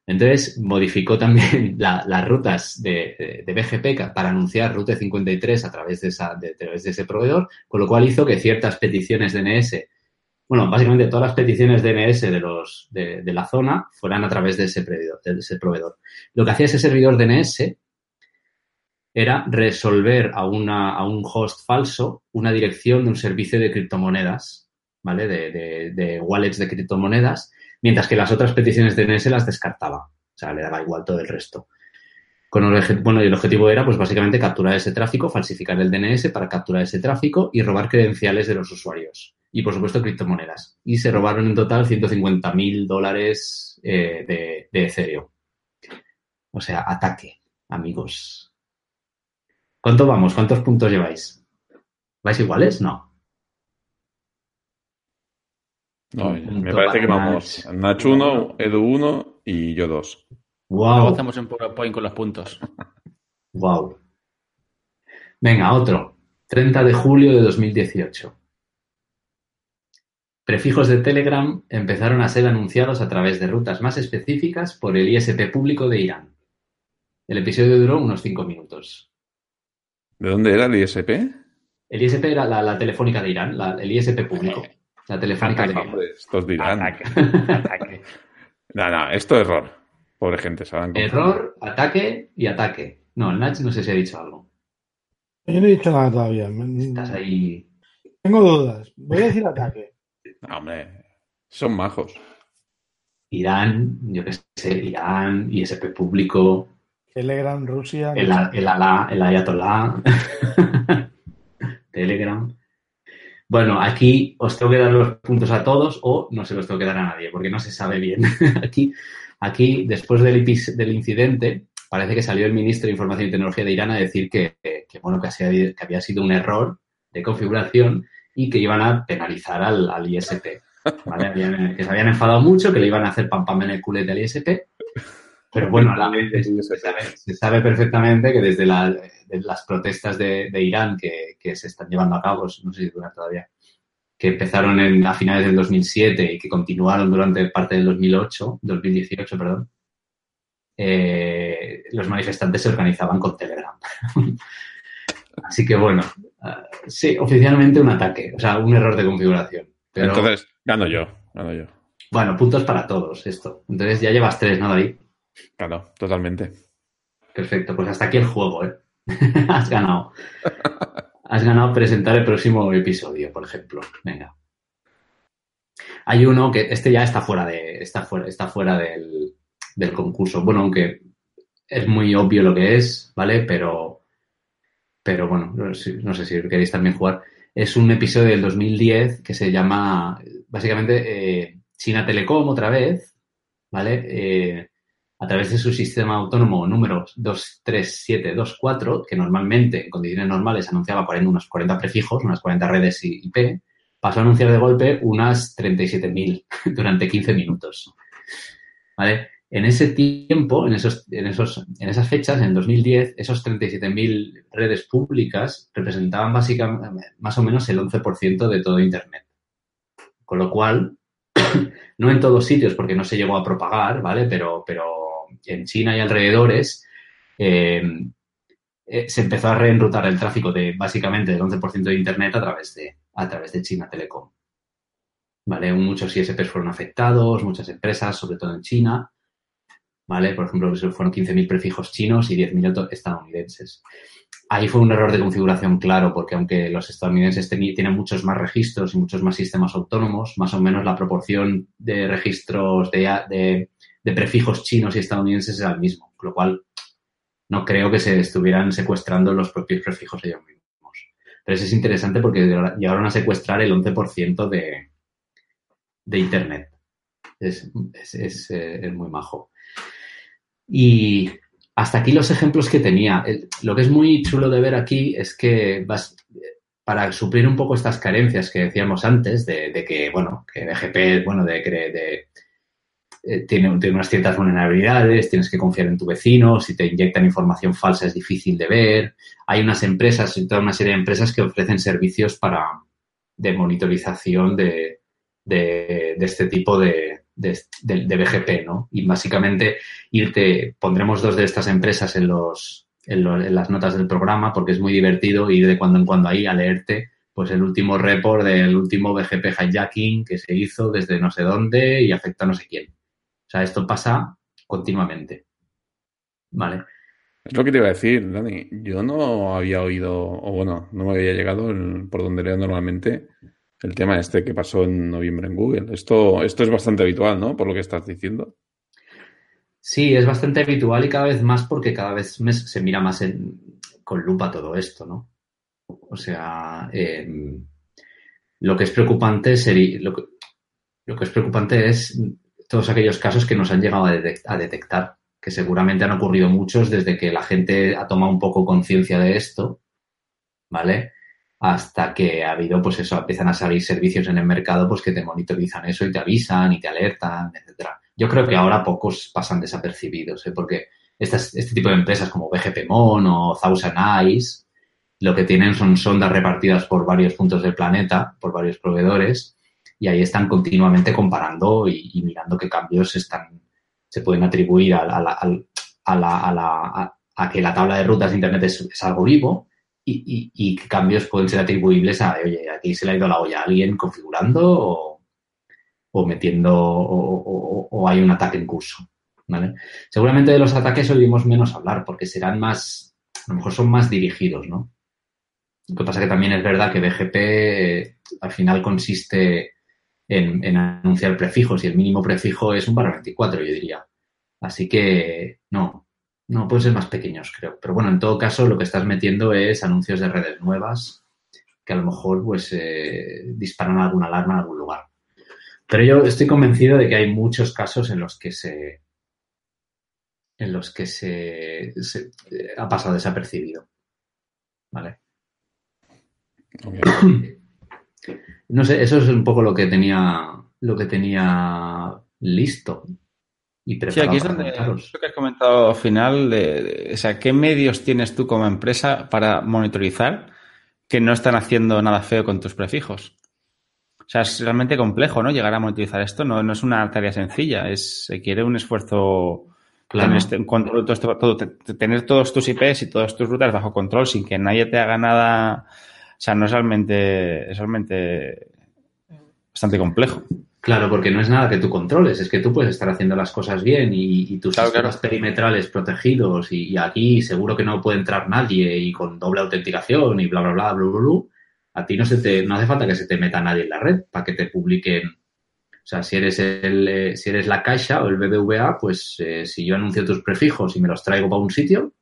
Entonces, modificó también la- las rutas de, de- BGP para anunciar Route 53 a través de, esa, de, a través de ese proveedor, con lo cual hizo que ciertas peticiones DNS, bueno, básicamente todas las peticiones DNS de, los, de, la zona fueran a través de ese de ese proveedor. Lo que hacía ese servidor DNS era resolver a, una, a un host falso una dirección de un servicio de criptomonedas, ¿vale? De, de- de wallets de criptomonedas, mientras que las otras peticiones DNS las descartaba. O sea, le daba igual todo el resto. Con el, bueno, y el objetivo era, pues básicamente, capturar ese tráfico, falsificar el DNS para capturar ese tráfico y robar credenciales de los usuarios. Y, por supuesto, criptomonedas. Y se robaron en total 150 mil dólares eh, de, de Ethereum. O sea, ataque, amigos. ¿Cuánto vamos? ¿Cuántos puntos lleváis? ¿Vais iguales? No. Me parece que vamos. Nach. Nach 1, Edu 1 y yo 2. Luego Wow. hacemos un PowerPoint con los puntos. Wow. Venga, otro. 30 de julio de 2018. Prefijos de Telegram empezaron a ser anunciados a través de rutas más específicas por el ISP público de Irán. El episodio duró unos 5 minutos. ¿De dónde era el ISP? El ISP era la, la telefónica de Irán, la- el ISP público. La telefónica de Irán. Hombre, estos dirán. Ataque. Ataque. No, no, esto es error. Pobre gente, se van Error, ataque y ataque. No, el Nach no sé si ha dicho algo. Yo no he dicho nada todavía. Estás ahí. Tengo dudas. Voy a decir ataque. No, hombre, son majos. Irán, yo qué sé, Irán, ISP público, Telegram, Rusia. el, el Alá, el Ayatollah, Telegram. Bueno, aquí os tengo que dar los puntos a todos o no se los tengo que dar a nadie porque no se sabe bien. aquí, aquí, después del, incidente, parece que salió el ministro de Información y Tecnología de Irán a decir que, que, bueno, que había sido un error de configuración y que iban a penalizar al, al ISP. ¿vale? que se habían enfadado mucho, que le iban a hacer pam pam en el culete del ISP. Pero bueno, a la vez se sabe, perfectamente que desde las protestas de, Irán que, se están llevando a cabo, no sé si dura todavía, que empezaron en, a finales del 2007 y que continuaron durante parte del 2008, 2018, perdón, eh, los manifestantes se organizaban con Telegram. Así que bueno, ah, sí, oficialmente un ataque, o sea, un error de configuración. Entonces, gano yo, gano yo. Bueno, puntos para todos esto. Entonces ya llevas tres, ¿no, David? Claro, totalmente. Perfecto, pues hasta aquí el juego, ¿eh? Has ganado. Has ganado presentar el próximo episodio, por ejemplo. Venga. Hay uno que este ya está fuera de. está fuera, está fuera del, del concurso. Bueno, aunque es muy obvio lo que es, ¿vale? Pero. Pero bueno, no sé si queréis también jugar. Es un episodio del 2010 que se llama. Básicamente, eh, China Telecom otra vez, ¿vale? Eh, a través de su sistema autónomo número 23724, que normalmente en condiciones normales anunciaba unos 40 prefijos, unas 40 redes IP, pasó a anunciar de golpe unas 37.000 durante 15 minutos. ¿Vale? En ese tiempo, en, esos, en, esos, en esas fechas, en 2010, esos 37.000 redes públicas representaban básicamente más o menos el 11% de todo Internet. Con lo cual, no en todos sitios porque no se llegó a propagar, ¿vale? Pero, pero en China y alrededores, eh, eh, se empezó a reenrutar el tráfico de básicamente el 11% de Internet a través de, a través de China Telecom. ¿Vale? Muchos ISPs fueron afectados, muchas empresas, sobre todo en China. ¿Vale? Por ejemplo, fueron 15.000 prefijos chinos y 10.000 estadounidenses. Ahí fue un error de configuración claro, porque aunque los estadounidenses tienen muchos más registros y muchos más sistemas autónomos, más o menos la proporción de registros de, de prefijos chinos y estadounidenses era el mismo, con lo cual no creo que se estuvieran secuestrando los propios prefijos ellos mismos. Pero eso es interesante porque llegaron a secuestrar el 11% de, de Internet. Es, eh, es, muy majo. Y hasta aquí los ejemplos que tenía. Lo que es muy chulo de ver aquí es que vas, para suplir un poco estas carencias que decíamos antes de, que, bueno, que BGP, bueno, de, de, eh, tiene, unas ciertas vulnerabilidades, tienes que confiar en tu vecino, si te inyectan información falsa es difícil de ver. Hay unas empresas, toda una serie de empresas que ofrecen servicios para de monitorización de, de, este tipo de, de, BGP, ¿no? Y básicamente irte, pondremos dos de estas empresas en los, en, en, las notas del programa porque es muy divertido ir de cuando en cuando ahí a leerte pues el último report del último BGP hijacking que se hizo desde no sé dónde y afecta a no sé quién. O sea, esto pasa continuamente. ¿Vale? Es lo que te iba a decir, Dani. Yo no había oído, o bueno, no me había llegado por donde leo normalmente el tema este que pasó en noviembre en Google. Esto, esto es bastante habitual, ¿no? Por lo que estás diciendo. Sí, es bastante habitual y cada vez más porque cada vez se mira más con lupa todo esto, ¿no? O sea, em, lo que es preocupante sería, lo que es preocupante es todos aquellos casos que nos han llegado a, detectar, que seguramente han ocurrido muchos desde que la gente ha tomado un poco conciencia de esto, ¿vale? Hasta que ha habido, pues eso, empiezan a salir servicios en el mercado pues que te monitorizan eso y te avisan y te alertan, etcétera. Yo creo que ahora pocos pasan desapercibidos, ¿eh? porque este tipo de empresas como BGPMON o Thousand Eyes, lo que tienen son sondas repartidas por varios puntos del planeta, por varios proveedores, y ahí están continuamente comparando y, mirando qué cambios están, se pueden atribuir a, a, que la tabla de rutas de Internet es, algo vivo y, qué cambios pueden ser atribuibles a, oye, aquí se le ha ido la olla a alguien configurando o, metiendo o, hay un ataque en curso. ¿vale? Seguramente de los ataques oímos menos hablar porque serán más, a lo mejor son más dirigidos, ¿no? Lo que pasa que también es verdad que BGP eh, al final consiste en, anunciar prefijos y el mínimo prefijo es un barra 24, yo diría. Así que no, no pueden ser más pequeños, creo. Pero bueno, en todo caso, lo que estás metiendo es anuncios de redes nuevas que a lo mejor pues eh, disparan alguna alarma en algún lugar. Pero yo estoy convencido de que hay muchos casos en los que se en los que se, eh, ha pasado desapercibido. ¿Vale? No sé, eso es un poco lo que tenía lo que tenía listo. Y sí, aquí es donde lo que has comentado al final, de, o sea, ¿qué medios tienes tú como empresa para monitorizar que no están haciendo nada feo con tus prefijos? O sea, es realmente complejo, ¿no? Llegar a monitorizar esto no, no es una tarea sencilla, es, se quiere un esfuerzo Tener, este, control, todo, tener todos tus IPs y todas tus rutas bajo control sin que nadie te haga nada. O sea, no es realmente, es realmente bastante complejo. Claro, porque no es nada que tú controles, es que tú puedes estar haciendo las cosas bien y, tus sistemas perimetrales protegidos y, aquí seguro que no puede entrar nadie y con doble autenticación y bla, bla, bla, bla, bla, bla. A ti no, se te, no hace falta que se te meta nadie en la red para que te publiquen o sea, si eres, el, eh, si eres la caixa o el BBVA, pues eh, si yo anuncio tus prefijos y me los traigo para un sitio,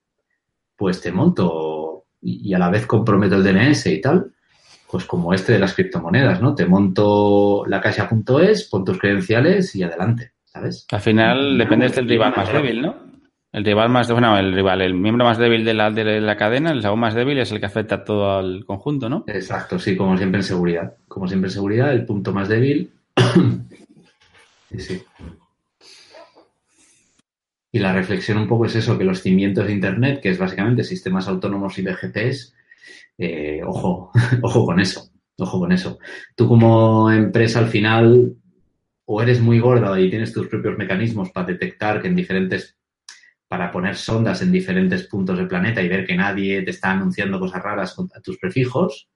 pues te monto y, a la vez comprometo el DNS y tal, pues como este de las criptomonedas, ¿no? Te monto la caixa.es, pon tus credenciales y adelante, ¿sabes? Al final depende del rival más débil, ¿no? El rival más, bueno, el rival, el miembro más débil de la, de la cadena, el eslabón más débil es el que afecta a todo al conjunto, ¿no? Exacto, sí, como siempre en seguridad. Como siempre en seguridad, el punto más débil Sí, Y la reflexión un poco es eso, que los cimientos de Internet, que es básicamente sistemas autónomos y BGPs, eh, ojo, ojo con eso, ojo con eso. Tú como empresa al final o eres muy gorda y tienes tus propios mecanismos para detectar que en diferentes, para poner sondas en diferentes puntos del planeta y ver que nadie te está anunciando cosas raras a tus prefijos,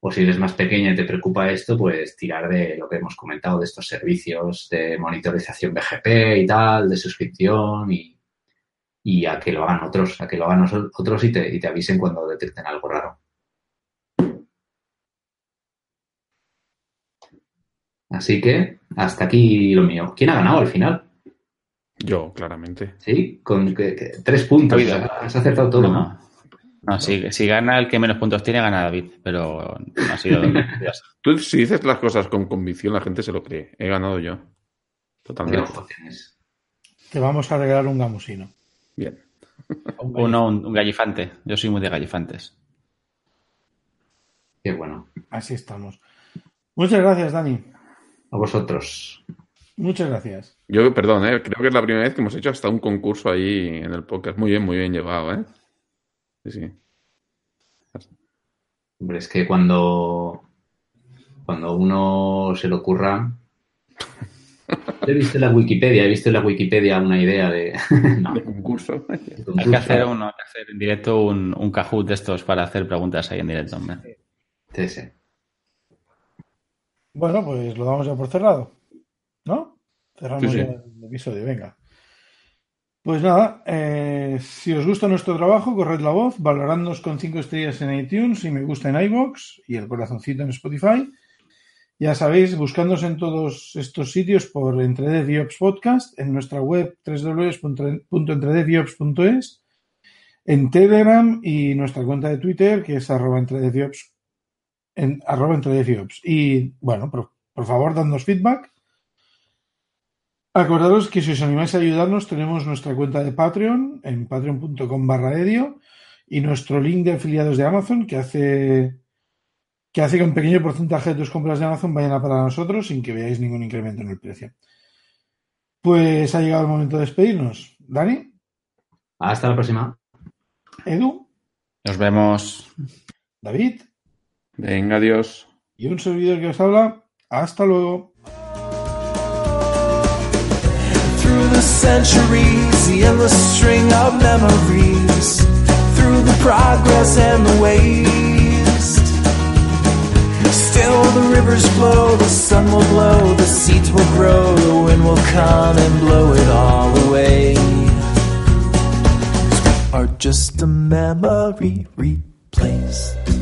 o si eres más pequeña y te preocupa esto, pues tirar de lo que hemos comentado, de estos servicios de monitorización BGP y tal, de suscripción y, y a que lo hagan otros, a que lo hagan otros y te, y te avisen cuando detecten algo raro. Así que hasta aquí lo mío. ¿Quién ha ganado al final? Yo, claramente. Sí, con tres puntos. Has acertado todo, ¿no? No, si, si, gana el que menos puntos tiene, gana David, pero no ha sido. Tú, si dices las cosas con convicción, la gente se lo cree. He ganado yo. Totalmente. Te vamos a regalar un gamusino. Bien. Uno, un, un, gallifante. Yo soy muy de gallifantes. Qué bueno. Así estamos. Muchas gracias, Dani. A vosotros. Muchas gracias. Yo, perdón, ¿eh? creo que es la primera vez que hemos hecho hasta un concurso ahí en el podcast. Muy bien, muy bien llevado, ¿eh? Sí, Hombre, es que cuando, cuando uno se le ocurra. He visto en la Wikipedia, he visto en la Wikipedia una idea de. concurso. Hay que hacer, uno, hay que hacer en directo un, un Kahoot de estos para hacer preguntas ahí en directo, hombre. Sí, sí. Bueno, pues lo damos ya por cerrado. ¿No? Cerramos el episodio, venga. Pues nada, eh, si os gusta nuestro trabajo, corred la voz, valorándonos con 5 estrellas en iTunes y me gusta en iBox y el corazoncito en Spotify. Ya sabéis, buscándonos en todos estos sitios por Entredeviops Podcast, en nuestra web www.entredeviops.es, en Telegram y nuestra cuenta de Twitter, que es arroba entredeviops, en, arroba Y bueno, por, por favor, dadnos feedback Acordaros que si os animáis a ayudarnos tenemos nuestra cuenta de Patreon en patreon.com barra edio y nuestro link de afiliados de Amazon que hace que hace que un pequeño porcentaje de tus compras de Amazon vayan a para nosotros sin que veáis ningún incremento en el precio. Pues ha llegado el momento de despedirnos. Dani. Hasta la próxima. Edu. Nos vemos. David. Venga, adiós. Y un servidor que os habla. Hasta luego. Through the centuries, the endless string of memories, through the progress and the waste. Still the rivers flow, the sun will glow, the seeds will grow, the wind will come and blow it all away. Are just a memory replaced.